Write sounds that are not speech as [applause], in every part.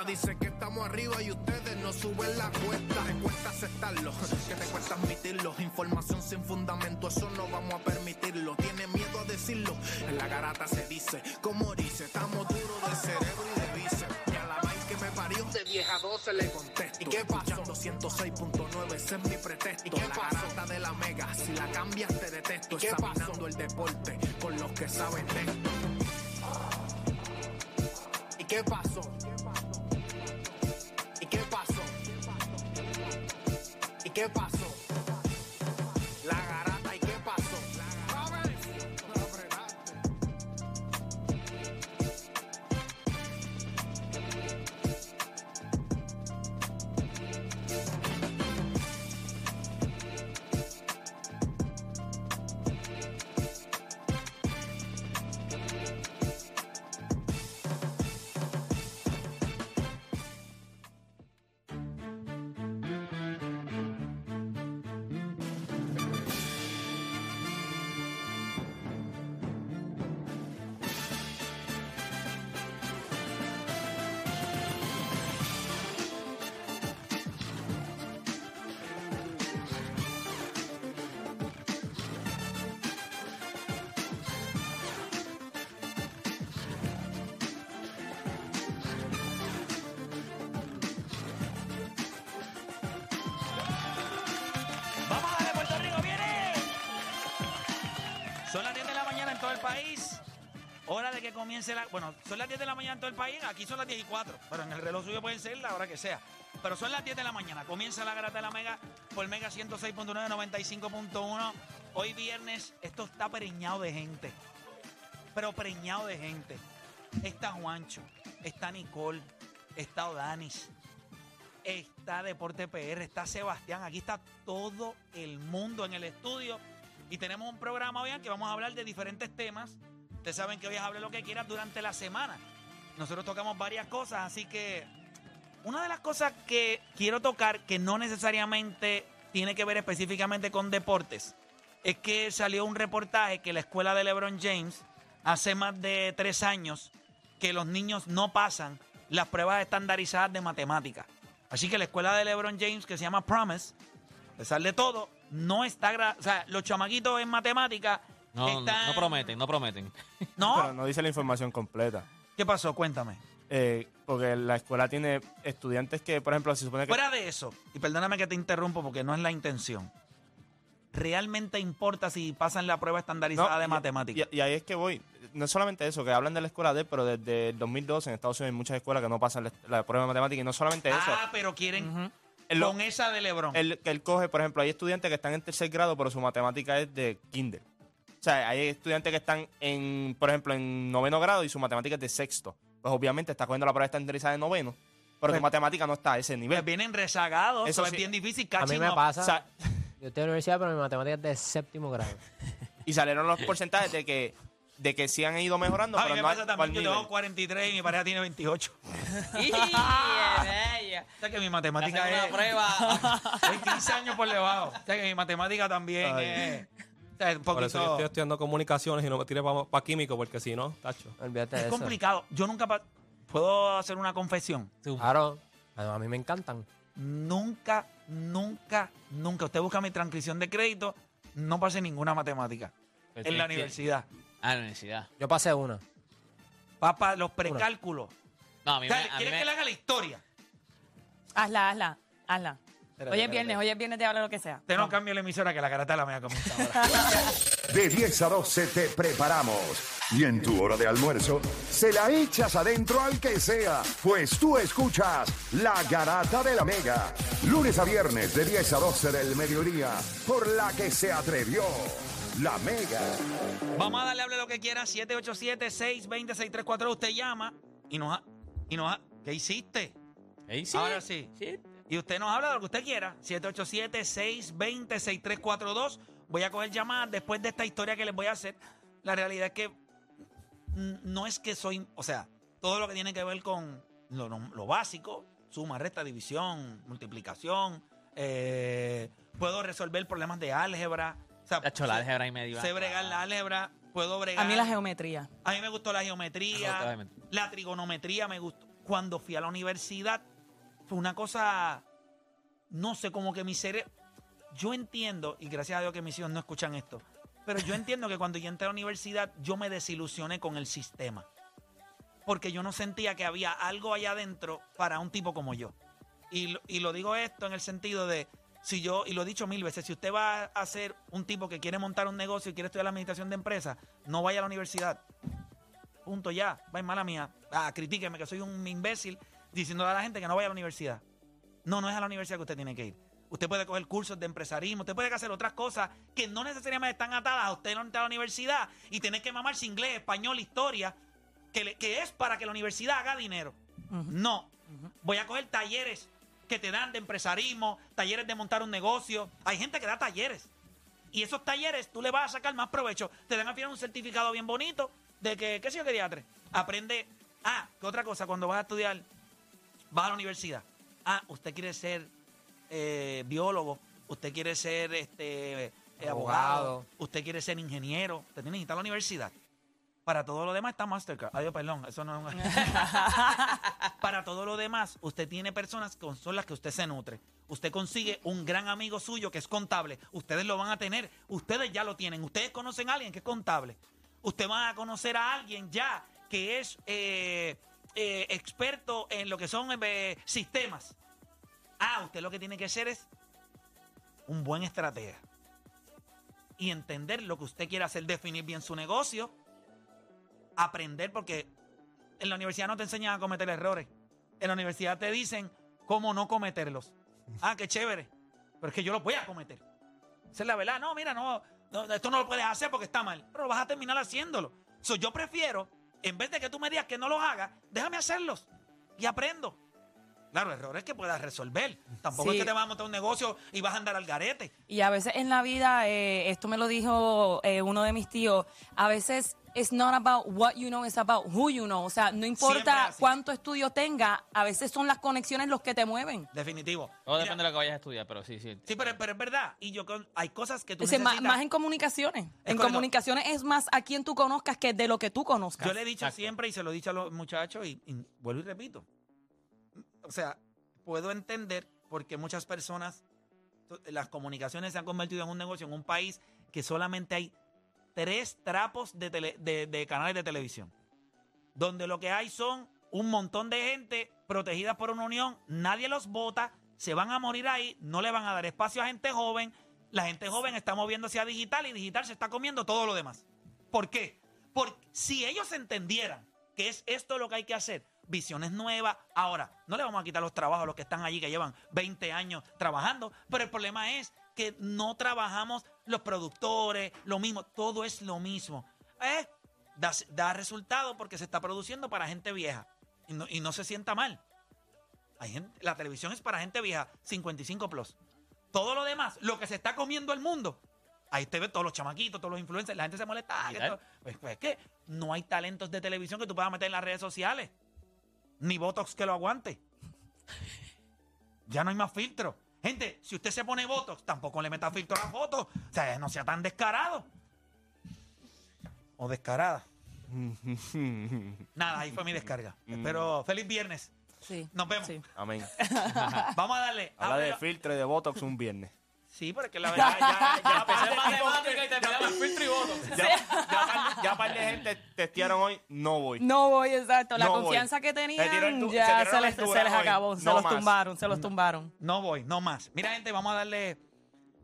Encuestas dicen que estamos arriba y ustedes no suben la cuesta. Te cuesta aceptarlo, que te cuesta admitirlo. Información sin fundamento, eso no vamos a permitirlo. Tiene miedo a decirlo, en la garata se dice. Como dice, estamos duros de cerebro y de bíceps. Y a la vaina que me parió, de 10 a 12 le contesto. ¿Y qué pasó? 106.9, ese es mi pretexto. ¿Y qué la garata de la mega, si la cambias te detesto. ¿Y qué Examinando el deporte con los que saben de esto. ¿Y qué pasó? ¿Y qué pasó? Mañana en todo el país. Hora de que comience la. Bueno, son las 10 de la mañana en todo el país. Aquí son las 10 y 4. Pero en el reloj suyo pueden ser la hora que sea. Pero son las 10 de la mañana. Comienza la garata de la Mega por Mega 106.9, 95.1. Hoy viernes, esto está preñado de gente. Pero preñado de gente. Está Juancho, está Nicole, está Odanis, está Deporte PR, está Sebastián, aquí está todo el mundo en el estudio y tenemos un programa hoy en que vamos a hablar de diferentes temas. Ustedes saben que hoy es hable lo que quieras durante la semana. Nosotros tocamos varias cosas, así que una de las cosas que quiero tocar, que no necesariamente tiene que ver específicamente con deportes, es que salió un reportaje que la escuela de LeBron James hace más de tres años que los niños no pasan las pruebas estandarizadas de matemáticas. Así que la escuela de LeBron James, que se llama Promise, a pesar de todo, no está... O sea, los chamaquitos en matemáticas No, no, están... no prometen, no prometen. ¿No? [laughs] Pero no dice la información completa. ¿Qué pasó? Cuéntame. Eh, porque la escuela tiene estudiantes que, por ejemplo, se supone que... Fuera de eso, y perdóname que te interrumpo porque no es la intención, ¿realmente importa si pasan la prueba estandarizada No, de matemáticas? Y, y ahí es que voy. No es solamente eso, que hablan de la escuela de pero desde el 2012 en Estados Unidos hay muchas escuelas que no pasan la, la prueba de matemáticas. Y no solamente eso. ah, pero quieren lo- con esa de LeBron. él, que él coge, por ejemplo, hay estudiantes que están en tercer grado, pero su matemática es de kinder. O sea, hay estudiantes que están en, por ejemplo, en noveno grado y su matemática es de sexto. Pues obviamente está cogiendo la prueba estandarizada de noveno, pero su matemática no está a ese Pues nivel. vienen rezagados, Eso es sí. bien difícil. A mí me pasa. O sea, Yo estoy en la universidad, pero mi matemática es de séptimo grado. [laughs] y salieron los porcentajes de que, de que sí han ido mejorando, A mí pero me no pasa al- también, al yo nivel. tengo 43 y mi pareja tiene 28. ¡Y, bella! O sea que mi matemática una es... prueba. [laughs] Soy 15 años por debajo. O sea que mi matemática también Ay. es... o sea, un Por eso yo poquito... estoy estudiando comunicaciones y no me tiré para químico porque si no, tacho. Olvídate de Es eso. complicado. Yo nunca... pa- ¿Puedo hacer una confesión? Claro. A mí me encantan. Nunca, nunca, nunca. Usted busca mi transcripción de crédito, no pasé ninguna matemática Pero en la universidad. Ah, la universidad. Yo pasé una. Papá, los precálculos. No, a mí O me... sea, a mí ¿Quieres me- que le haga la historia? Hazla, hazla, hazla. Espérate, Hoy es espérate. viernes, hoy es viernes de hablar lo que sea. Usted no cambie la emisora que la garata la mía comienza ahora. [laughs] De 10 a 12 te preparamos. Y en tu hora de almuerzo, se la echas adentro al que sea, pues tú escuchas La Garata de la Mega. Lunes a viernes de 10 a 12 del mediodía, por la que se atrevió La Mega. Vamos a darle hable lo que quiera. 787-620-6342. Usted llama y nos, ha- Y nos ha- ¿Qué hiciste? Ey, sí. Ahora sí. Y usted nos habla de lo que usted quiera. 787-620-6342. Voy a coger llamadas después de esta historia que les voy a hacer. La realidad es que no es que soy, o sea, todo lo que tiene que ver con lo, lo- lo básico, suma, resta, división, multiplicación, eh, puedo resolver problemas de álgebra. Sea, Tacho, la álgebra y medio. sé bregar la álgebra, puedo bregar. A mí la geometría. A mí me gustó la geometría, No, la trigonometría me gustó. Cuando fui a la universidad, fue una cosa, no sé, como que mi cerebro... Yo entiendo, y gracias a Dios que mis hijos no escuchan esto, pero yo entiendo que cuando yo entré a la universidad, yo me desilusioné con el sistema. Porque yo no sentía que había algo allá adentro para un tipo como yo. Y, lo- y lo digo esto en el sentido de, si yo, y lo he dicho mil veces, si usted va a ser un tipo que quiere montar un negocio y quiere estudiar la administración de empresas, no vaya a la universidad. Punto ya. Va mala mía. Ah, critíqueme que soy un imbécil diciéndole a la gente que no vaya a la universidad. No, no es a la universidad que usted tiene que ir. Usted puede coger cursos de empresarismo, usted puede hacer otras cosas que no necesariamente están atadas a usted no entrar a la universidad y tener que mamarse inglés, español, historia, que, le- que es para que la universidad haga dinero. No. Voy a coger talleres que te dan de empresarismo, talleres de montar un negocio. Hay gente que da talleres. Y esos talleres tú le vas a sacar más provecho. Te dan al final un certificado bien bonito de que, qué sé yo, qué diatre. Aprende. Ah, ¿qué otra cosa? Cuando vas a estudiar, vas a la universidad. Ah, usted quiere ser eh, biólogo, usted quiere ser este eh, abogado, Abogado. usted quiere ser ingeniero, usted tiene que ir a la universidad. Para todo lo demás está Mastercard. Adiós, perdón, eso no es un... [laughs] [laughs] Para todo lo demás, usted tiene personas con son las que usted se nutre. Usted consigue un gran amigo suyo que es contable. Ustedes lo van a tener. Ustedes ya lo tienen. Ustedes conocen a alguien que es contable. Usted va a conocer a alguien ya que es eh, eh, experto en lo que son eh, sistemas. Ah, usted lo que tiene que ser es un buen estratega. Y entender lo que usted quiere hacer, definir bien su negocio, aprender, porque en la universidad no te enseñan a cometer errores. En la universidad te dicen cómo no cometerlos. [laughs] Ah, qué chévere. Pero es que yo lo voy a cometer. Esa es la verdad. No, mira, no, no, esto no lo puedes hacer porque está mal. Pero vas a terminar haciéndolo. So, yo prefiero, en vez de que tú me digas que no los hagas, déjame hacerlos. Y aprendo. Claro, errores que puedas resolver. Tampoco Sí. es que te vas a montar un negocio y vas a andar al garete. Y a veces en la vida, eh, esto me lo dijo eh, uno de mis tíos, a veces it's not about what you know, it's about who you know. O sea, no importa cuánto estudio tenga, a veces son las conexiones los que te mueven. Definitivo. Todo Mira, depende de lo que vayas a estudiar, pero sí, sí. Sí, pero, pero es verdad. Y yo con- hay cosas que tú Ese, más, necesitas. más en comunicaciones. en correcto. comunicaciones es más a quien tú conozcas que de lo que tú conozcas. Yo le he dicho Exacto. siempre y se lo he dicho a los muchachos y, y vuelvo y repito. O sea, puedo entender por qué muchas personas, las comunicaciones se han convertido en un negocio en un país que solamente hay tres trapos de, tele- de canales de televisión. Donde lo que hay son un montón de gente protegida por una unión, nadie los vota, se van a morir ahí, no le van a dar espacio a gente joven, la gente joven está moviéndose a digital y digital se está comiendo todo lo demás. ¿Por qué? Porque si ellos entendieran que es esto lo que hay que hacer, visiones nuevas, ahora, no le vamos a quitar los trabajos a los que están allí, que llevan 20 años trabajando, pero el problema es que no trabajamos los productores, lo mismo, todo es lo mismo. Eh, da, da resultado porque se está produciendo para gente vieja y no, y no se sienta mal. Hay gente, la televisión es para gente vieja, 55 plus. Todo lo demás, lo que se está comiendo el mundo, ahí te ve todos los chamaquitos, todos los influencers, la gente se molesta. ah, que Digital. esto- pues, pues es que no hay talentos de televisión que tú puedas meter en las redes sociales. Ni Botox que lo aguante. Ya no hay más filtro. Gente, si usted se pone Botox, tampoco le meta filtro a la foto. O sea, no sea tan descarado. O descarada. Nada, ahí fue mi descarga. Espero, feliz viernes. Sí. Nos vemos. Sí. Amén. [laughs] Vamos a darle. Habla de filtro y de Botox un viernes. Sí, porque la [laughs] verdad ya, ya, par de matemática y te pegamos filtro y voto. Ya, ya, par- ya par de gente testearon hoy, no voy. No voy, exacto. La No voy. confianza que Se tiró tenían el tu- se ya tiró se, les, se les hoy. acabó. Se No los más. tumbaron, se los tumbaron. No voy, no más. Mira, gente, vamos a darle.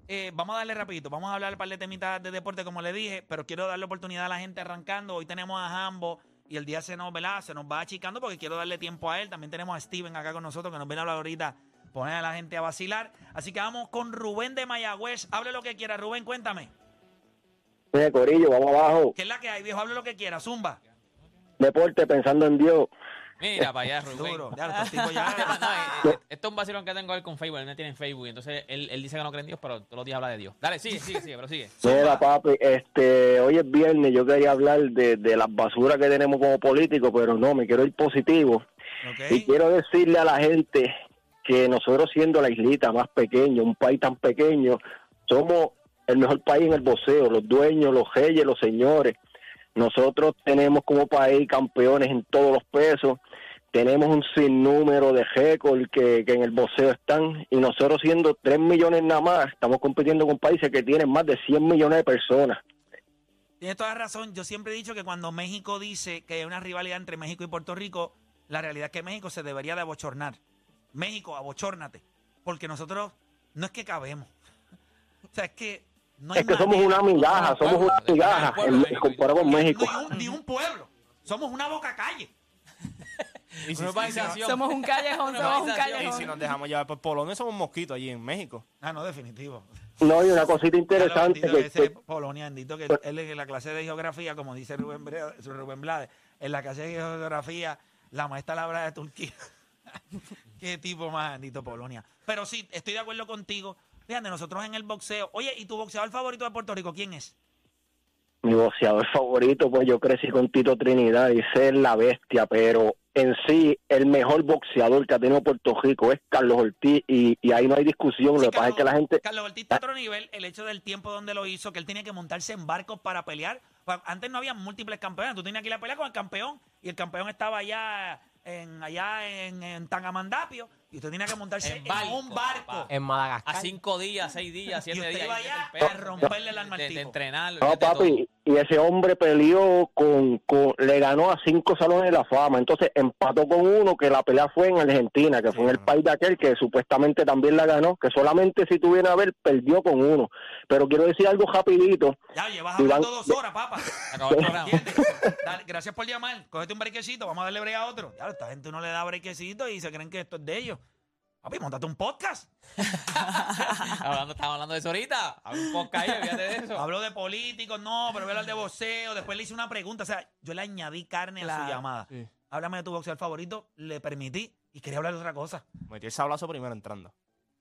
eh, vamos a darle rapidito. Vamos a hablar un par de temitas de deporte, como le dije, pero quiero darle oportunidad a la gente arrancando. Hoy tenemos a Jambo y el día se nos, ¿verdad? se nos va achicando porque quiero darle tiempo a él. También tenemos a Steven acá con nosotros que nos viene a hablar ahorita, poner a la gente a vacilar. Así que vamos con Rubén de Mayagüez. Hable lo que quiera, Rubén, cuéntame. Corillo, vamos abajo. ¿Qué es la que hay, viejo? Hable lo que quiera, Zumba. Deporte pensando en Dios. Mira para allá, Rubén. Duro. Ya, [laughs] estos tipos No, ya. eh, eh, esto es un vacilón que tengo él con Facebook. Él me tiene en Facebook. Entonces él, él dice que no cree en Dios, pero todos los días habla de Dios. Dale, sigue, sigue, sigue, pero sigue. Mira, papi, este, hoy es viernes, yo quería hablar de, de las basuras que tenemos como políticos, pero no, me quiero ir positivo. Y quiero decirle a la gente que nosotros siendo la islita más pequeña, un país tan pequeño, somos el mejor país en el boxeo, los dueños, los reyes, los señores. Nosotros tenemos como país campeones en todos los pesos, tenemos un sinnúmero de récords que, que en el boxeo están, y nosotros siendo 3 millones nada más, estamos compitiendo con países que tienen más de 100 millones de personas. Tienes toda razón. Yo siempre he dicho que cuando México dice que hay una rivalidad entre México y Puerto Rico, la realidad es que México se debería de abochornar. México, abochórnate. Porque nosotros no es que cabemos. O sea, es que no hay Es que somos una migaja, somos una migaja comparado con No, México. Ni un, ni un pueblo. Somos una boca calle. Y si, y. Somos un callejón, Una somos un urbanización. y si callejón. nos dejamos llevar por Polonia, somos mosquitos allí en México. Ah, no, definitivo. No, y una cosita interesante que, ese que- Polonia, bendito que él en la clase de geografía, como dice Rubén, Bre- Rubén Blades, en la clase de geografía, la maestra la habla de Turquía. Qué tipo más bendito Polonia. Pero sí, estoy de acuerdo contigo. Fíjate, nosotros en el boxeo. Oye, ¿y tu boxeador favorito de Puerto Rico quién es? mi boxeador favorito, pues yo crecí con Tito Trinidad y ser la bestia, pero en sí el mejor boxeador que ha tenido Puerto Rico es Carlos Ortiz y, y ahí no hay discusión, Sí, lo que pasa es que la gente... Carlos Ortiz está a otro nivel, el hecho del tiempo donde lo hizo, que él tenía que montarse en barcos para pelear. Antes no había múltiples campeones, tú tenías que ir a pelear con el campeón y el campeón estaba allá en allá en, en Tangamandapio y usted tenía que montarse En un barco. papá. En Madagascar. A cinco días, seis días, siete usted días. iba allá a romperle el alma al de, de. No, papi, y ese hombre peleó con, con, le ganó a cinco salones de la fama, entonces empató con uno que la pelea fue en Argentina, que fue en el país de aquel que supuestamente también la ganó, que solamente si tuviera a ver perdió con uno. Pero quiero decir algo rapidito, Ya, llevas Iván- hablando dos horas, papá. gracias por llamar. Cógete un brequecito, vamos a darle break a otro. Ya, esta gente no le da brequecito y se creen que esto es de ellos. Papi, montate un podcast. [laughs] hablando, estamos hablando de eso ahorita. Habla un podcast ahí, olvídate de eso. Habló de políticos, no, pero voy a hablar de boxeo. Después le hice una pregunta. O sea, yo le añadí carne a su llamada. Sí. Háblame de tu boxeador favorito. Le permití y quería hablar de otra cosa. Metí el sablazo primero entrando.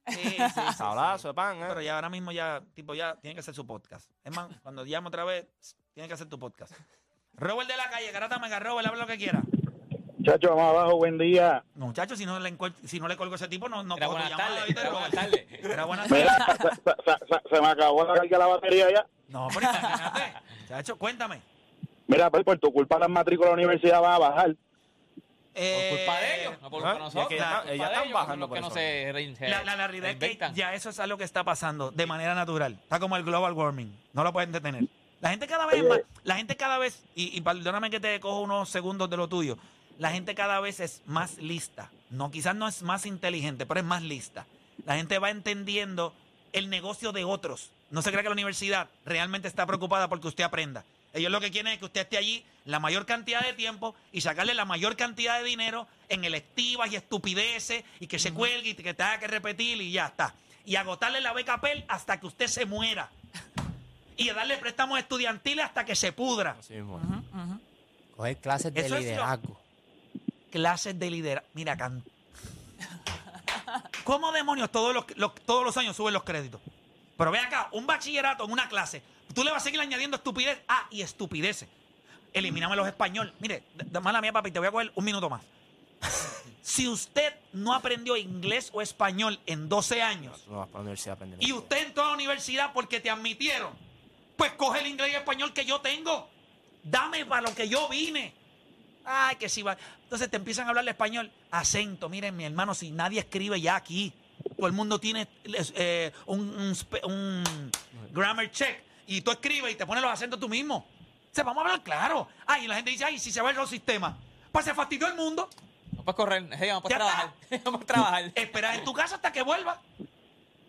Sí, sí, sí, [laughs] sí. Sablazo de pan, ¿eh? Pero ya ahora mismo ya, tipo, ya tiene que hacer su podcast. Es más, cuando llame otra vez, tiene que hacer tu podcast. Robert de la calle, Garata Mega Robert, habla lo que quiera. Chacho, vamos abajo, buen día. No, muchachos, si no le, si no le colgo a ese tipo, no, no Era buenas tardes. ¿viste, Era buenas tardes. Era buenas Mira, tardes. se, me acabó la carga la batería ya. No, pero imagínate. Chacho, cuéntame. Mira, pues por tu culpa las matrículas de la universidad van a bajar. Por Eh, culpa de ellos, no por culpa Ah, es nosotros. que ya por están- culpa bajando por que no eso. se La, la- la realidad es que ya eso es algo que está pasando de manera natural. Está como el global warming. No lo pueden detener. La gente cada vez es más, la gente cada vez, y, y perdóname que te cojo unos segundos de lo tuyo, la gente cada vez es más lista. No, quizás no es más inteligente, pero es más lista. La gente va entendiendo el negocio de otros. No se crea que la universidad realmente está preocupada porque usted aprenda. Ellos lo que quieren es que usted esté allí la mayor cantidad de tiempo y sacarle la mayor cantidad de dinero en electivas y estupideces y que se cuelgue y que tenga que repetir y ya está. Y agotarle la beca PEL hasta que usted se muera. Y darle préstamos estudiantiles hasta que se pudra. Así mismo. Coger clases de Eso es lo- liderazgo. Clases de liderazgo. Mira, can... ¿cómo demonios todos los, los- todos los años suben los créditos? Pero ve acá, un bachillerato en una clase. Tú le vas a seguir añadiendo estupidez. Ah, y estupideces. Elimíname los español. Mire, mala mía, papi, te voy a coger un minuto más. Si usted no aprendió inglés o español en 12 años No y usted entró a la universidad porque te admitieron, pues coge el inglés y español que yo tengo. Dame para lo que yo vine. Ay, que si va. Entonces te empiezan a hablar español. Acento, miren, mi hermano, si nadie escribe ya aquí. Todo el mundo tiene eh, un, un spe- un grammar check. Y tú escribes y te pones los acentos tú mismo. O sea, vamos a hablar claro. Ay, y la gente dice, ay, si se va el sistema. Pues se fastidió el mundo. No puedes correr, hey, no puedes Ya trabajar. [laughs] No puedes trabajar. Esperas en tu casa hasta que vuelva.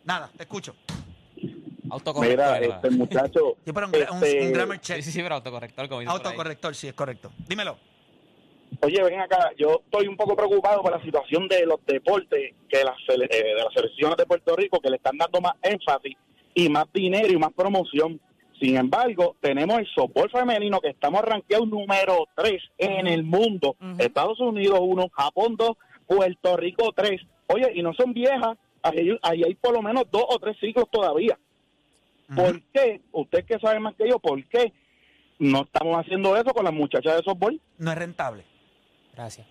Nada, te escucho. Autocorrector. Mira, este muchacho. Yo, pero un, Este- un grammar check. Sí, sí, sí, pero autocorrector, como. Autocorrector, sí, es correcto. Dímelo. Oye, ven acá, yo estoy un poco preocupado por la situación de los deportes, que las, eh, de las selecciones de Puerto Rico, que le están dando más énfasis y más dinero y más promoción. Sin embargo, tenemos el softball femenino que estamos rankeados número 3 en el mundo. Estados Unidos 1, Japón 2, Puerto Rico 3. Oye, y no son viejas, ahí, ahí hay por lo menos dos o tres ciclos todavía. ¿Por qué? Usted que sabe más que yo, ¿por qué no estamos haciendo eso con las muchachas de softball? No es rentable. Gracias.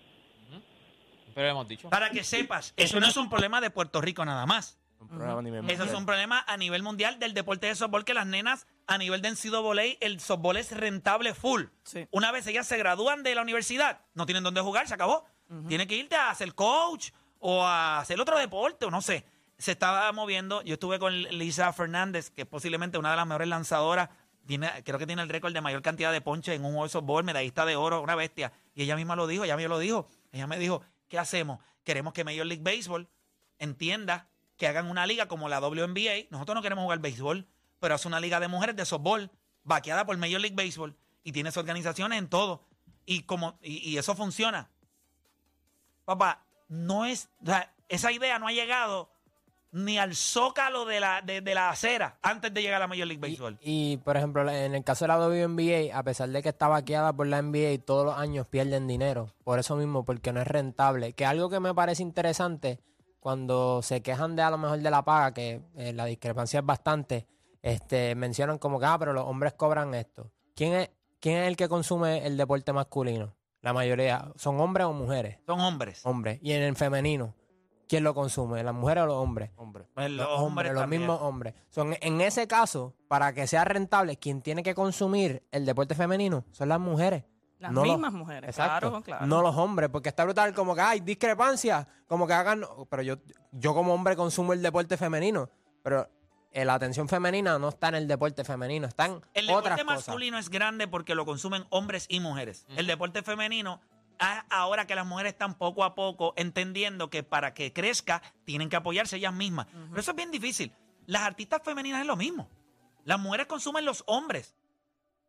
Pero hemos dicho. Para que sepas, eso no es un problema de Puerto Rico nada más. Un programa a nivel Eso es un problema a nivel mundial del deporte de softball que las nenas a nivel de NCAA, el softball es rentable full. Sí. Una vez ellas se gradúan de la universidad, no tienen dónde jugar, se acabó. Tienen que irte a hacer coach o a hacer otro deporte o no sé. Se estaba moviendo. Yo estuve con Lisa Fernández, que es posiblemente una de las mejores lanzadoras. Tiene, creo que tiene el récord de mayor cantidad de ponches en un juego de softball, medallista de oro, una bestia. Y ella misma lo dijo, ella me lo dijo. Ella me dijo, ¿qué hacemos? Queremos que Major League Baseball entienda que hagan una liga como la WNBA. Nosotros no queremos jugar béisbol, pero es una liga de mujeres de softball, vaqueada por Major League Baseball, y tienes organizaciones en todo. Y, como, y, y eso funciona. Papá, no es. o sea, esa idea no ha llegado ni al zócalo de la, de, de la acera antes de llegar a la Major League Baseball. Y, por ejemplo, en el caso de la WNBA, a pesar de que está vaqueada por la NBA, todos los años pierden dinero. Por eso mismo, porque no es rentable. Que algo que me parece interesante, cuando se quejan de a lo mejor de la paga, que eh, la discrepancia es bastante, este, mencionan como que, ah, pero los hombres cobran esto. ¿Quién es, ¿Quién es el que consume el deporte masculino? La mayoría, ¿son hombres o mujeres? Son hombres. Hombres. Y en el femenino, ¿quién lo consume? ¿Las mujeres o los hombres? Hombre. Pues los, Los hombres, los también. mismos hombres. Son, en ese caso, para que sea rentable, quien tiene que consumir el deporte femenino son las mujeres. Las no los- mismas mujeres, Exacto. claro, claro. No los hombres, porque está brutal como que hay discrepancias, como que hagan, pero yo, yo como hombre consumo el deporte femenino, pero eh, la atención femenina no está en el deporte femenino, está en El otras deporte cosas. masculino es grande porque lo consumen hombres y mujeres. El deporte femenino, a- ahora que las mujeres están poco a poco entendiendo que para que crezca tienen que apoyarse ellas mismas. Pero eso es bien difícil. Las artistas femeninas es lo mismo. Las mujeres consumen los hombres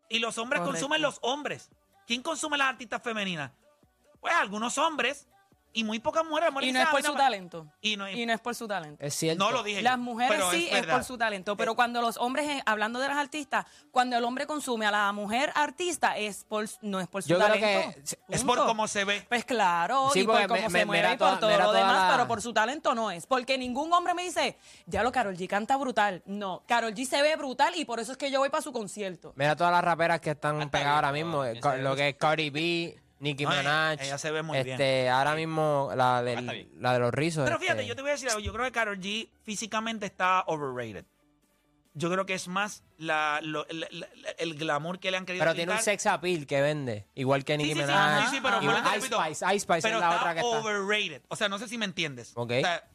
y los hombres Correcto. consumen los hombres. ¿Quién consume las artistas femeninas? Pues algunos hombres y muy pocas mujeres. Mujeres Y no es "Ah, por su ma-". talento. Y no, Y no es por su talento. Es cierto. no lo dije Las mujeres sí es, por su talento, pero cuando los hombres, eh, hablando de las artistas, cuando el hombre consume a la mujer artista, es por, no es por su Yo creo talento. que Es por cómo se ve. Pues claro, Sí, y por cómo me- se me- mueve y por toda- todo lo demás, la- pero por su talento no es. Porque ningún hombre me dice, ya lo Carol G canta brutal. No, Carol G se ve brutal y por eso es que yo voy para su concierto. Mira todas las raperas que están Hasta pegadas ahora mismo, eh, lo que es Cardi B, Nicki No, Minaj. ella se ve muy bien. este, Ahora mismo la, del- está bien. la de los rizos. Pero este, fíjate, yo te voy a decir algo. Yo creo que Karol G físicamente está overrated. Yo creo que es más la, lo- la- la- el glamour que le han querido Pero tiene un sex appeal que vende, igual que Nicki sí, sí, Minaj. sí, sí, pero Igual te Ice Spice, Ice Spice pero es la está otra que está. overrated. O sea, no sé si me entiendes. Ok. O sea,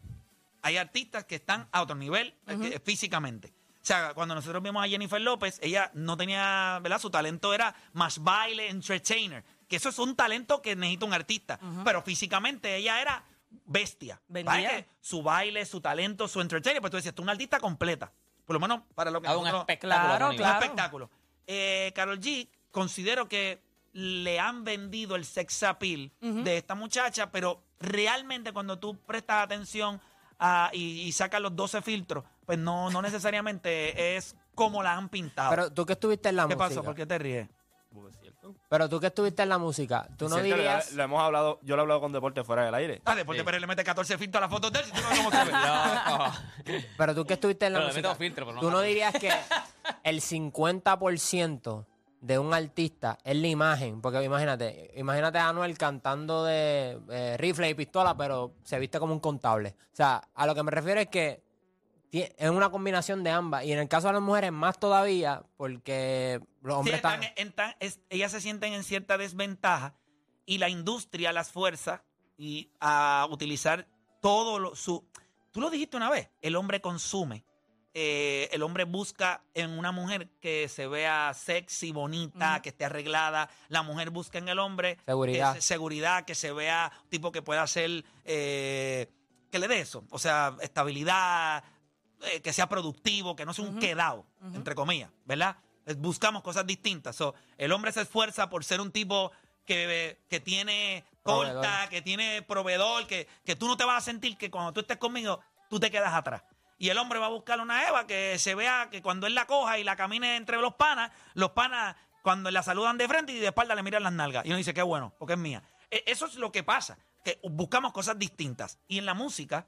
hay artistas que están a otro nivel eh, físicamente. O sea, cuando nosotros vimos a Jennifer López, ella no tenía, ¿verdad? Su talento era más baile, entertainer. Que eso es un talento que necesita un artista. Pero físicamente ella era bestia. Que Su baile, su talento, su entertainer. Pues tú decías, tú una artista completa. Por lo menos para lo que un nosotros- espectáculo. Claro, un claro. espectáculo. Eh, Carol G, considero que le han vendido el sex appeal de esta muchacha, pero realmente cuando tú prestas atención a- y, y sacas los 12 filtros, pues no, no necesariamente es como la han pintado. Pero tú que estuviste en la ¿Qué música. pasó? ¿Por qué te ríes? Pero tú que estuviste en la música, tú no que dirías. Lo, lo hemos hablado, yo lo he hablado con Deporte fuera del aire. Ah, después de Pérez le mete 14 filtros a la foto de él, si tú no cómo. No. [laughs] Pero tú que estuviste en la Pero le música. meto filtro, pero no tú no tanto. dirías que [laughs] el 50% de un artista es la imagen. Porque imagínate, imagínate a Anuel cantando de eh, rifle y pistola, pero se viste como un contable. O sea, a lo que me refiero es que es una combinación de ambas. Y en el caso de las mujeres, más todavía, porque los Sí, hombres están están. en tan- es- ellas se sienten en cierta desventaja y la industria las fuerza y a utilizar todo lo, su... Tú lo dijiste una vez, el hombre consume. eh, el hombre busca en una mujer que se vea sexy, bonita, que esté arreglada. La mujer busca en el hombre Seguridad. que se- seguridad, que se vea tipo que pueda ser, eh, que le dé eso. O sea, estabilidad, eh, que sea productivo, que no sea un quedado, entre comillas, ¿verdad? Buscamos cosas distintas. So, el hombre se esfuerza por ser un tipo que, que tiene corta, Proveedor. que tiene proveedor, que, que tú no te vas a sentir que cuando tú estés conmigo, tú te quedas atrás. Y el hombre va a buscar una Eva que se vea que cuando él la coja y la camine entre los panas, los panas cuando la saludan de frente y de espalda le miran las nalgas. Y uno dice, qué bueno, porque es mía. E- Eso es lo que pasa, que buscamos cosas distintas. Y en la música,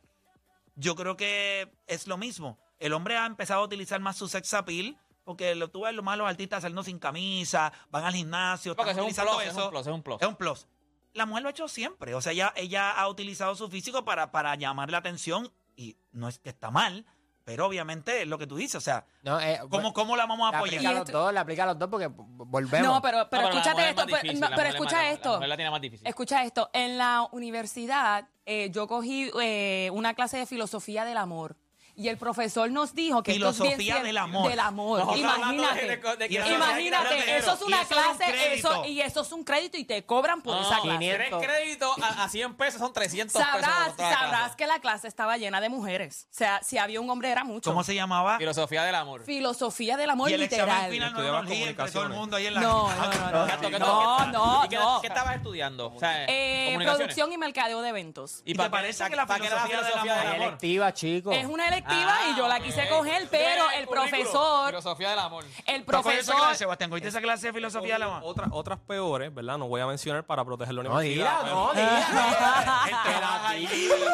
yo creo que es lo mismo. El hombre ha empezado a utilizar más su sex appeal, porque lo, tú ves los malos artistas saliendo sin camisa, van al gimnasio, Porque están es un plus, es un plus, es un plus. Es un plus. La mujer lo ha hecho siempre. O sea, ella, ella ha utilizado su físico para, para llamar la atención y no es que está mal, pero obviamente es lo que tú dices. O sea, No, eh, ¿cómo, cómo la vamos a apoyar? aplica a los dos, le aplica a los dos porque volvemos. No, pero, pero No, la escúchate mujer es esto. más pues, difícil, no, la pero mujer es escucha más- la esto. mujer la tiene más difícil. Escucha esto. En la universidad eh, yo cogí eh, una clase de filosofía del amor. Y el profesor nos dijo que esto es bien Filosofía del amor. Del amor. Nosotros Imagínate. de- de- de que- Y eso- Imagínate, eso es y una eso es un clase, eso, y eso es un crédito y te cobran por esa No, clase. 500. tres créditos a, a 100 pesos son 300 pesos. Sabrás, la sabrás que la clase estaba llena de mujeres. O sea, si había un hombre era mucho. ¿Cómo se llamaba? Filosofía del amor. Filosofía del amor y el literal. final no orgía entre todo el mundo ahí en la... No, no, no, no. ¿qué- No, no, ¿y no. ¿Qué estabas estudiando? O sea, Eh, producción y mercadeo de eventos. ¿Y te para qué- parece que la filosofía del amor- Es electiva, chicos. Es una electiva Ah, y yo la ok. quise coger, pero el profesor, Filosofía del amor. el ¿Tú has cogido esa profesor, clase, Sebastián? ¿Cogiste esa clase de filosofía del amor? Otras, otras peores, ¿verdad? No voy a mencionar para proteger la No, universidad. diga, no, [laughs] diga. Ahí.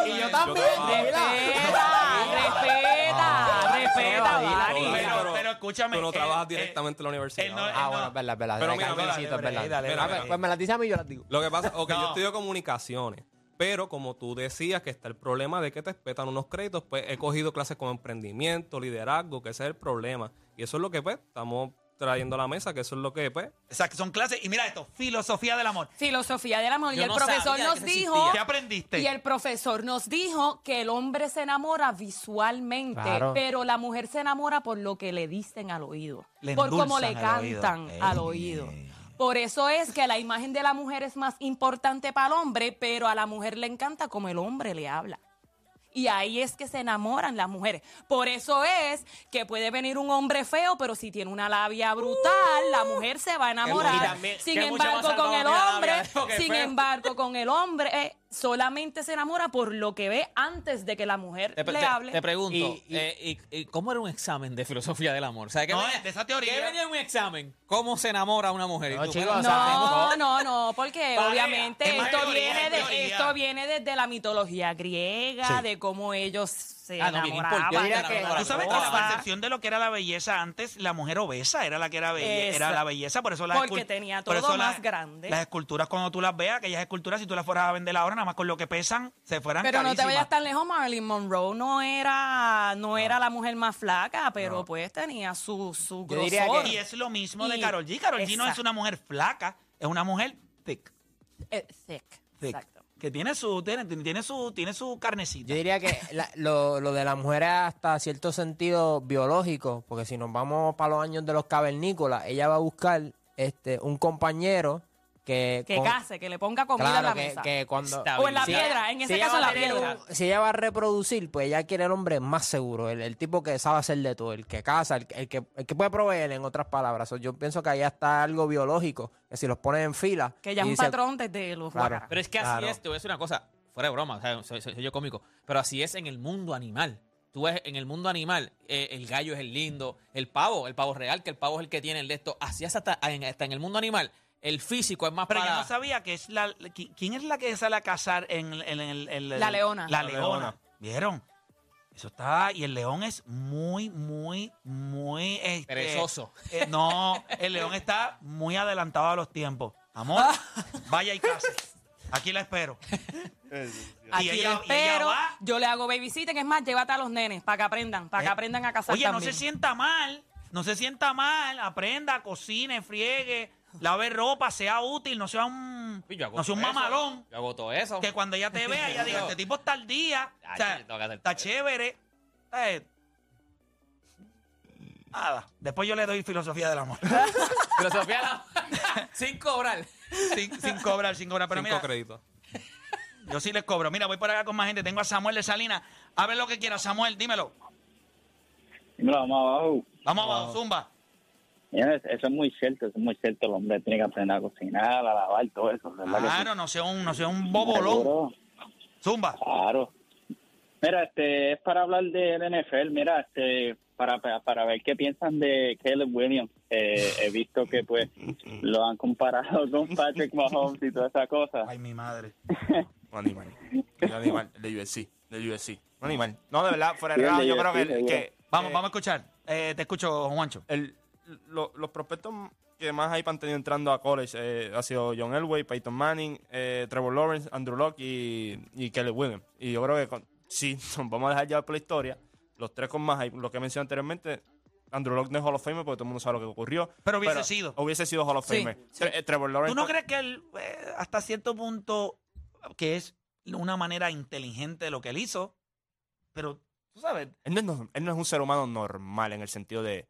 Y yo también, respeta, respeta, respeta. Pero, escúchame. Tú no eh, trabajas eh, directamente en la universidad. no- ¿verdad? Ah, no. bueno, es verdad, es verdad. Pero mira, Ah, pues, me las dice a mí y yo las digo. Lo que pasa No. yo estudio comunicaciones, pero como tú decías que está el problema de que te espetan unos créditos, pues he cogido clases como emprendimiento, liderazgo, que ese es el problema. Y eso es lo que pues estamos trayendo a la mesa, que eso es lo que pues O sea, que son clases. Y mira esto, filosofía del amor. Filosofía del amor. Yo y el no profesor sabía nos dijo. ¿Qué aprendiste? y el profesor nos dijo que el hombre se enamora visualmente, Claro. pero la mujer se enamora por lo que le dicen al oído, Le por cómo le al oído. cantan Ey. al oído. Por eso es que la imagen de la mujer es más importante para el hombre, pero a la mujer le encanta como el hombre le habla. Y ahí es que se enamoran las mujeres. Por eso es que puede venir un hombre feo, pero si tiene una labia brutal, la mujer se va a enamorar. También, sin embargo, con el hombre, [laughs] sin feo. embargo, con el hombre eh, solamente se enamora por lo que ve antes de que la mujer Te, le te- hable. te pregunto, Y- y- eh, y- y ¿cómo era un examen de filosofía del amor? O sea, ¿qué No, venía- de esa teoría. ¿Qué venía en un examen? ¿Cómo se enamora una mujer? No, chicos, no, no, no, porque obviamente esto teoría, viene de esto viene desde la mitología griega, de cómo ellos se Ah, no, bien importante la. Tú sabes que la percepción de lo que era la belleza antes, la mujer obesa era la que era belle- Esa. era la belleza, por eso las Porque tenía por todo eso más las- grande. Las esculturas cuando tú las veas, aquellas esculturas si tú las fueras a vender ahora nada más con lo que pesan, se fueran Pero no te carísimas. vayas tan lejos, Marilyn Monroe no era, no era la mujer más flaca, pero pues tenía su, su grosor. Y es lo mismo de Carol G. Carol G no es una mujer flaca, es una mujer thick, Eh, thick. thick, Exacto. Que tiene su tiene, tiene su tiene su carnecita. Yo diría que la- lo, lo de la mujer es hasta cierto sentido biológico, porque si nos vamos para los años de los cavernícolas, ella va a buscar este un compañero que... Que con- case, que le ponga comida en Claro, la que, mesa. que cuando... Está o en la Si piedra, en ese caso en la a piedra. un- si ella va a reproducir, pues ella quiere el hombre más seguro, el, el tipo que sabe hacer de todo, el que casa, el, el que, el que puede proveer, en otras palabras. Yo pienso que ahí está algo biológico, que si los pones en fila... Que ya es un dice- patrón desde los Claro. Pero es que así Claro. es, te voy a decir una cosa, fuera de broma, o sea, soy, soy- soy yo cómico, pero así es en el mundo animal. Tú ves en el mundo animal, eh, el gallo es el lindo, el pavo, el pavo real, que el pavo es el que tiene el de esto. Así es hasta en, hasta en el mundo animal, el físico es más Pero para... yo no sabía que es la qui- quién es la que sale a cazar en, el- en el, el- La leona. La La leona. leona. ¿Vieron? Eso está y el león es muy muy muy este, Perezoso. eh, no, el león está muy adelantado a los tiempos. Amor, vaya y case. Aquí la espero. Aquí Y ella- y ella espero, va. yo le hago babysitting, es más, llévate a los nenes para que aprendan, para que Eh, aprendan a cazar Oye, no se sienta mal, no se sienta mal, aprenda, cocine, friegue, lave ropa, sea útil, no sea un, Yo hago no sea un todo eso. mamalón. Yo hago todo eso. Que cuando ella te vea, ella diga, este tipo está al día, o sea, Ay, tengo que hacer está todo. chévere. Eh, nada, después yo le doy filosofía del amor. [laughs] Filosofía la- [laughs] sin cobrar. sin, sin cobrar, sin cobrar. Pero cinco mira, créditos. yo sí les cobro. Mira, voy por acá con más gente. Tengo a Samuel de Salinas. A ver lo que quiera, Samuel, dímelo. Dímelo, vamos abajo. Vamos abajo, zumba. Eso es muy cierto, eso es muy cierto. El hombre tiene que aprender a cocinar, a lavar, todo eso. Claro, no sea un, no sea un bobolón. Seguro, Zumba. Claro. Mira, este, es para hablar del NFL, mira, este, para, para, para ver qué piensan de Caleb Williams. Eh, he visto que, pues, lo han comparado con Patrick Mahomes y toda esa cosa. Ay, mi madre. [laughs] Un animal. Un animal. De USC. De USC. Un animal. No, de verdad, fuera de Sí, de yo creo que Vamos, eh, vamos a escuchar. Eh, te escucho, Juancho. el- lo- los prospectos que más hype han tenido entrando a college eh, ha sido John Elway, Peyton Manning, eh, Trevor Lawrence, Andrew Locke y, y Kelly Williams. Y yo creo que con- si [laughs] nos vamos a dejar llevar por la historia, los tres con más hype, lo que mencioné anteriormente, Andrew Locke no es Hall of Famer porque todo el mundo sabe lo que ocurrió. Pero hubiese sido. Hubiese sido Hall of Sí, Famer. sí. Tre- eh, Trevor Lawrence. ¿Tú no crees que él, eh, hasta cierto punto, que es una manera inteligente de lo que él hizo? Pero, tú sabes, Él no, es, no- él no es un ser humano normal en el sentido de.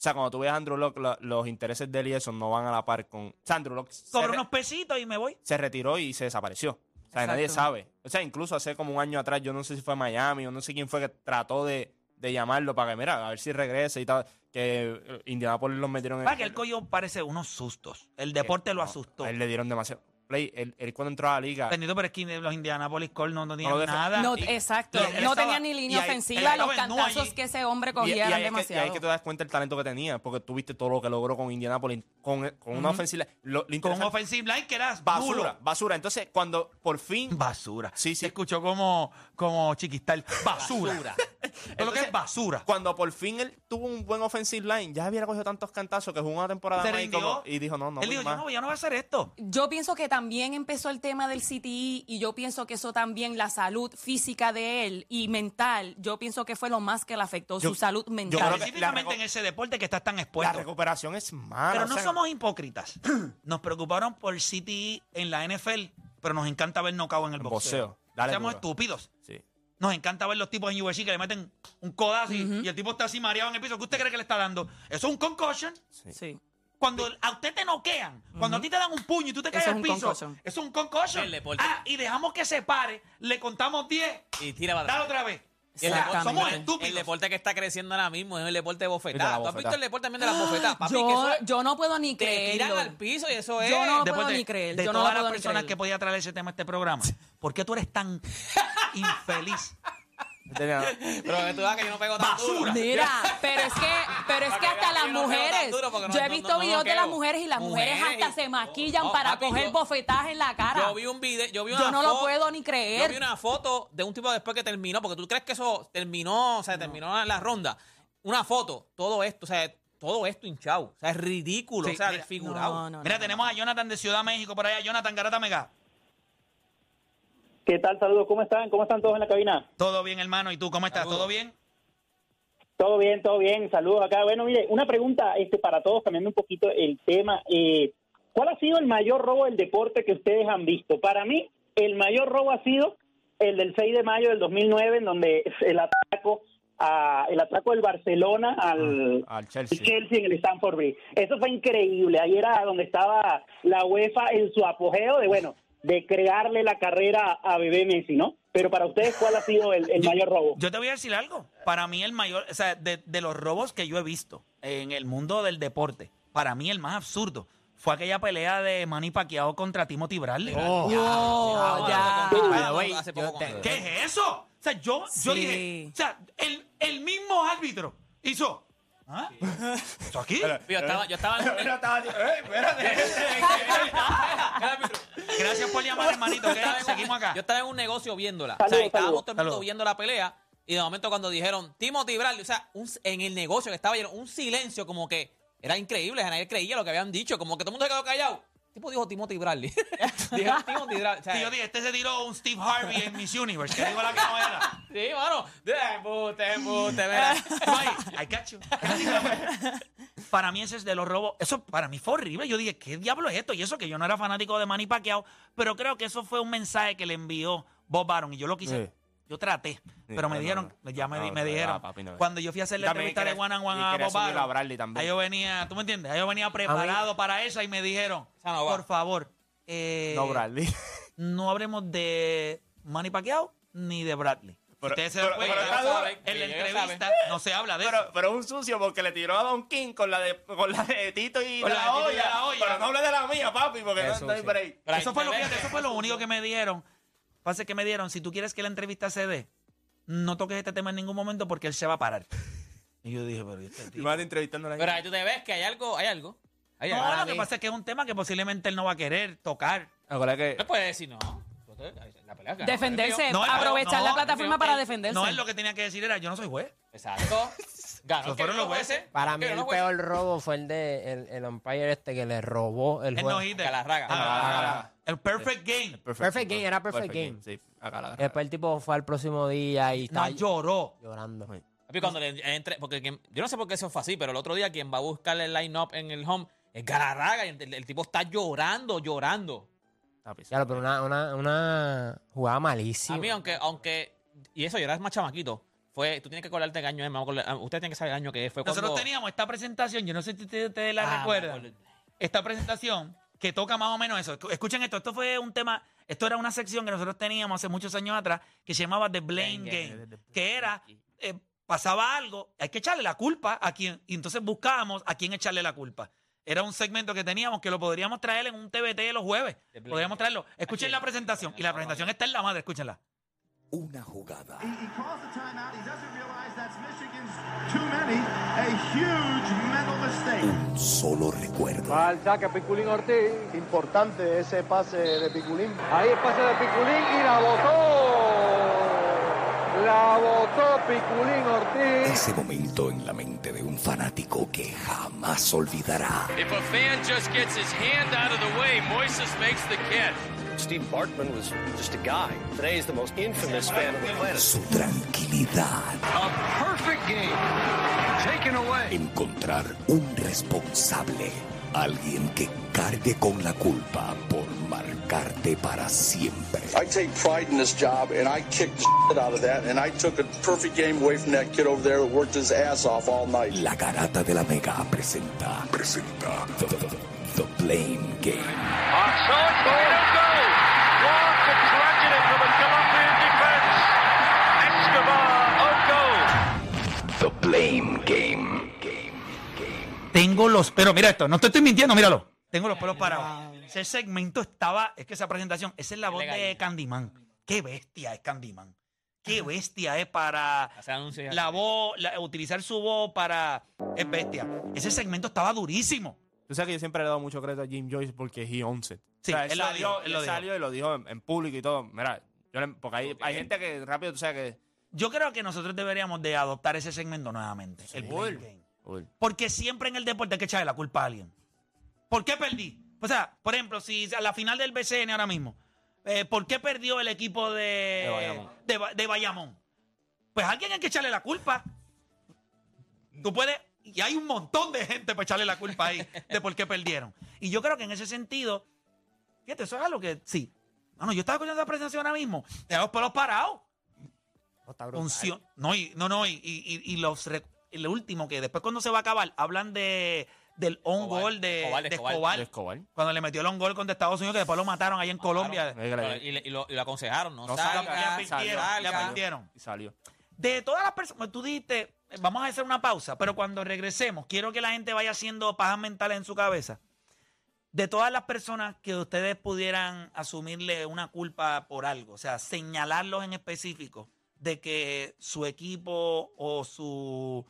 O sea, cuando tú ves a Andrew Locke, los intereses de él y eso no van a la par con. O sea, Andrew Locke se, cobro re- unos pesitos y me voy. se retiró y se desapareció. O sea, nadie sabe. O sea, incluso hace como un año atrás, yo no sé si fue Miami o no sé quién fue que trató de, de llamarlo para que, mira, a ver si regresa y tal. Que eh, Indianapolis los metieron Para que el collo parece unos sustos. El deporte lo No, asustó. A él le dieron demasiado. Play, él, él cuando entró a la liga. Bendito, pero es que los Indianapolis Colts no, no tenían defe- nada. No, Y- exacto. y él no estaba- tenía ni línea ahí- ofensiva. estaba Los cantazos que ese hombre Y, y cogía ahí eran es que, y ahí demasiado. es que te das cuenta el talento que tenía, porque tú viste todo lo que logró con Indianapolis, con, con una ofensiva. Lo, lo Con offensive line que era basura, duro. basura. Entonces, cuando por fin. Basura. Sí, sí. Se escuchó como, como chiquistal. Basura. Basura. [laughs] Todo lo que es basura. Cuando por fin él tuvo un buen offensive line, ya había cogido tantos cantazos que jugó una temporada Se más y, rindió. como- y dijo, no, no, Él voy dijo, más. yo no, yo no voy a hacer esto. Yo pienso que también empezó el tema del CTI y yo pienso que eso también, la salud física de él y mental, yo pienso que fue lo más que le afectó, Yo- su salud creo mental. que- Específicamente la en ese deporte que estás tan La expuesto. recuperación es mala. Pero o no sea, somos hipócritas. [clears throat] Nos preocuparon por City en la NFL, pero nos encanta ver knockout en el boxeo. boxeo. Dale Seamos duro. estúpidos. Sí. Nos encanta ver los tipos en UFC que le meten un codazo y- y el tipo está así mareado en el piso. ¿Qué usted cree que le está dando? Eso es un concussion. Sí. Cuando a usted te noquean, cuando a ti te dan un puño y tú te caes Eso es al un piso, concussion. eso es un concussion. El deporte. Ah, y dejamos que se pare, le contamos 10, Y tira para dale atrás. otra vez. Y el O sea, deporte- somos el- estúpidos. El deporte que está creciendo ahora mismo es el deporte de bofetada. ¿Tú has visto el deporte también de las bofetadas? Papi, que Yo, eso es- yo no puedo ni te tiran creerlo. al piso y eso es... Yo no Después puedo de, ni creer. de yo no todas lo las puedo ni personas creer. que podía traer ese tema a este programa, ¿por qué tú eres tan infeliz? Pero que tú veas que yo no pego tan Basura. duro. Mira, pero es que, pero es que hasta las yo mujeres, yo he visto no- no videos de las mujeres y las mujeres, Mujeres hasta y- se maquillan para papi, coger yo- bofetadas en la cara. Yo vi un video, yo vi Yo una no lo puedo ni Yo creer. vi una foto de un tipo después que terminó, porque tú crees que eso terminó, o sea, terminó la ronda. Una foto, todo esto, o sea, todo esto hinchado. O sea, es ridículo, Sí, o sea, mira, desfigurado. No, no, Mira, no, tenemos a Jonathan de Ciudad México por allá. Jonathan Garata Mega. ¿Qué tal? Saludos, ¿cómo están? ¿Cómo están todos en la cabina? Todo bien, hermano. ¿Y tú cómo estás? Saludos. ¿Todo bien? Todo bien, todo bien. Saludos acá. Bueno, mire, una pregunta este para todos, cambiando un poquito el tema. Eh, ¿Cuál ha sido el mayor robo del deporte que ustedes han visto? Para mí, el mayor robo ha sido el del 6 de mayo del 2009, en donde el atraco, a, el atraco del Barcelona al, Al el Chelsea. Chelsea en el Stamford Bridge. Eso fue increíble. Ahí era donde estaba la UEFA en su apogeo de, bueno, de crearle la carrera a Bebé Messi, ¿no? Pero para ustedes, ¿cuál ha sido el, el mayor robo? Yo te voy a decir algo. Para mí el mayor, o sea, de, de los robos que yo he visto en el mundo del deporte, para mí el más absurdo fue aquella pelea de Manny Pacquiao contra Timothy Bradley. Oh, ya. ¿Qué es eso? O sea, yo, yo dije, o sea, el, el mismo árbitro hizo. ¿Ah? ¿Eso aquí? Yo estaba, yo estaba en [laughs] un- [laughs] Gracias por llamar, hermanito. yo estaba Seguimos acá. Yo estaba en un negocio viéndola. O sea, estábamos todo el mundo viendo la pelea. Y de momento cuando dijeron Timothy Bradley, o sea, un- en el negocio que estaba lleno, un silencio como que era increíble, nadie creía lo que habían dicho, como que todo el mundo se quedó callado. El tipo dijo Timothy Bradley. [laughs] Dijeron Timothy Bradley. o sea, Sí, yo dije, este se tiró un Steve Harvey en Miss Universe, que digo la que no era. Sí, mano. De embuste, embuste, mira. Ay, I got you. Para mí ese es de los robos. Eso para mí fue horrible. Yo dije, ¿qué diablo es esto? Y eso que yo no era fanático de Manny Pacquiao, pero creo que eso fue un mensaje que le envió Bob Baron y yo lo quise. Sí. Yo traté, pero me dijeron, no. ya me, di- me dijeron, no, papi, no. cuando yo fui a hacer la entrevista de quería- One and One y a quería Bob subir a Baron, Bradley también. ahí yo venía, ¿tú me entiendes? Ahí yo venía preparado para esa y me dijeron, Esa no va. por favor, eh, No, Bradley. no hablemos de Manny Pacquiao ni de Bradley. Pero- Ustedes se dan pero- cuenta, pero está duro. en la ellos entrevista no se habla de eso. Pero, pero es un sucio porque le tiró a Don King con la de, con la de Tito y, Con de la Tito y olla, de la olla. Pero no hable de la mía, papi, porque Qué no, no hay sucio. break. Pero ahí eso fue lo fíjate, eso fue lo único que me dieron. Pasa que me dieron, si tú quieres que la entrevista se dé, no toques este tema en ningún momento porque él se va a parar. Y yo dije, pero ¿y este Y tipo? van entrevistándola ahí. Pero ahí tú te ves que hay algo, hay algo. Hay algo. No, lo que pasa es que es un tema que posiblemente él no va a querer tocar. Acuérdate que No puede decir no. La pelea Defenderse, No, aprovechar no, la no, plataforma él- para defenderse. No, él lo que tenía que decir era, yo no soy juez. Exacto. [laughs] Ganó. Fueron los jueces. Para mí el no, peor robo fue el de el, el umpire este que le robó el Él juego. no El perfect game. Perfect game, era perfect game. Sí, acá la Después el tipo fue al próximo día y No está lloró. llorando. Papi, cuando le entre, porque quien- yo no sé por qué eso fue así, pero el otro día quien va a buscar el line-up en el home es Galarraga y el, el tipo está llorando, llorando. Ya, pero una, una, una jugada malísima. A mí, aunque, aunque, y eso, yo era más chamaquito, fue, tú tienes que acordarte qué año es, me acuerdo- ah, usted tiene que saber el año que fue Nosotros cuando... teníamos esta presentación, yo no sé si ustedes, ustedes la Ah, me recuerdan. acuerdo. Esta presentación que toca más o menos eso. Escu- Escuchen esto, esto fue un tema, esto era una sección que nosotros teníamos hace muchos años atrás que se llamaba The Blame Game, que era, eh, pasaba algo, hay que echarle la culpa a quien, y entonces buscábamos a quién echarle la culpa. Era un segmento que teníamos que lo podríamos traer en un TBT los jueves. Podríamos traerlo. Escuchen Aquí. la presentación. Y la presentación está en la madre, escúchenla. Una jugada. He, he calls the timeout. He doesn't realize that's Michigan's too many. A huge mental mistake. Un solo recuerdo. Va al saque Piculín Ortiz. Importante ese pase de Piculín. Ahí el pase de Piculín y la botó. La botó Piculín Ortiz. Ese momento en la mente de un fanático que jamás olvidará. If a fan just gets his hand out of the way, Moises makes the catch. Steve Bartman was just a guy. Today he's the most infamous fan of the planet. Su tranquilidad. A perfect game. Taken away. Encontrar un responsable. Alguien que cargue con la culpa por marcarte para siempre. I take pride in this job, and I kicked the shit out of that, and I took a perfect game away from that kid over there that worked his ass off all night. La Garata de la Mega presenta. Presenta. The, the- the- the Blame Game. Tengo los pelos, mira esto, no te estoy mintiendo, míralo. Tengo los pelos parados. Ese segmento estaba, es que esa presentación, esa es la voz de Candyman. Qué bestia es Candyman. Qué bestia es para la voz, la- utilizar su voz para. Es bestia. Ese segmento estaba durísimo. Tú sabes que yo siempre le he dado mucho crédito a Jim Joyce porque he owns it. Sí, él lo salió, dijo, él lo dijo. salió y lo dijo en, en público y todo. Mira, yo le- porque hay, hay gente que rápido, tú sabes que... Yo creo que nosotros deberíamos de adoptar ese segmento nuevamente. el blame game. Porque siempre en el deporte hay que echarle la culpa a alguien. ¿Por qué perdí? O sea, por ejemplo, si a la final del BCN ahora mismo, eh, ¿por qué perdió el equipo de, De Bayamón. de Ba- de Bayamón? Pues a alguien hay que echarle la culpa. Tú puedes, y hay un montón de gente para echarle la culpa ahí de por qué perdieron. Y yo creo que en ese sentido, fíjate, eso es algo que sí. No, no, yo estaba escuchando esa presentación ahora mismo, te los pelos parados. No, y, no, no, y, y- y los lo último que después cuando se va a acabar, hablan de del on Escobar, goal de, Escobar, de Escobar. Escobar, de Escobar. cuando le metió el on goal contra Estados Unidos, que después lo mataron ahí en Colombia. Pero- Y, le- y lo, y lo aconsejaron, no, No salga, salga, le advirtieron, salga. le advirtieron. Y salió. De todas las personas, tú dijiste, vamos a hacer una pausa, pero cuando regresemos, quiero que la gente vaya haciendo pajas mentales en su cabeza. De todas las personas que ustedes pudieran asumirle una culpa por algo, o sea, señalarlos en específico de que su equipo o su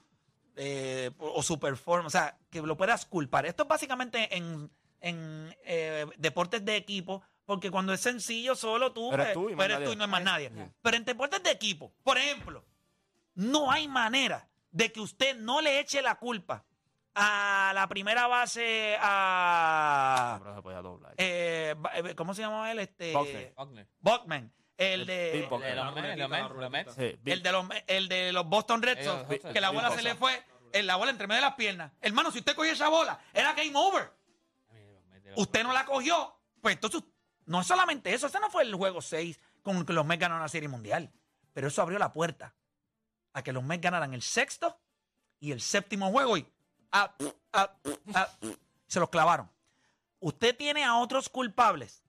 eh, o su performance, o sea, que lo puedas culpar. Esto es básicamente en, en eh, deportes de equipo, porque cuando es sencillo, solo tú, Eres eh, tú y eres tú y no es más nadie. Pero en deportes de equipo, por ejemplo, no hay manera de que usted no le eche la culpa a la primera base a Pero se podía doblar. eh, ¿cómo se llama él? Este Buckner. Buckner. Buckman, el de los Mets, los Mets, los Mets. Sí, Bill- el de los el de los Boston Red Sox, que la bola se le fue, en la bola entre medio de las piernas. Hermano, si usted cogió esa bola, era game over. Usted no la cogió, pues entonces no es solamente eso, ese no fue el juego 6 con que los Mets ganaron la Serie Mundial, pero eso abrió la puerta a que los Mets ganaran el sexto y el séptimo juego y ah, ah, ah, se los clavaron. Usted tiene a otros culpables.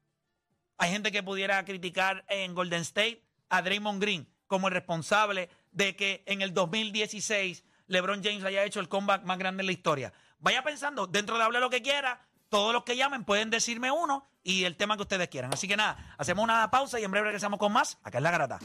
Hay gente que pudiera criticar en Golden State a Draymond Green como el responsable de que en el 2016 LeBron James haya hecho el comeback más grande en la historia. Vaya pensando, dentro de hable lo que quiera, todos los que llamen pueden decirme uno y el tema que ustedes quieran. Así que nada, hacemos una pausa y en breve regresamos con más. Acá es la garata.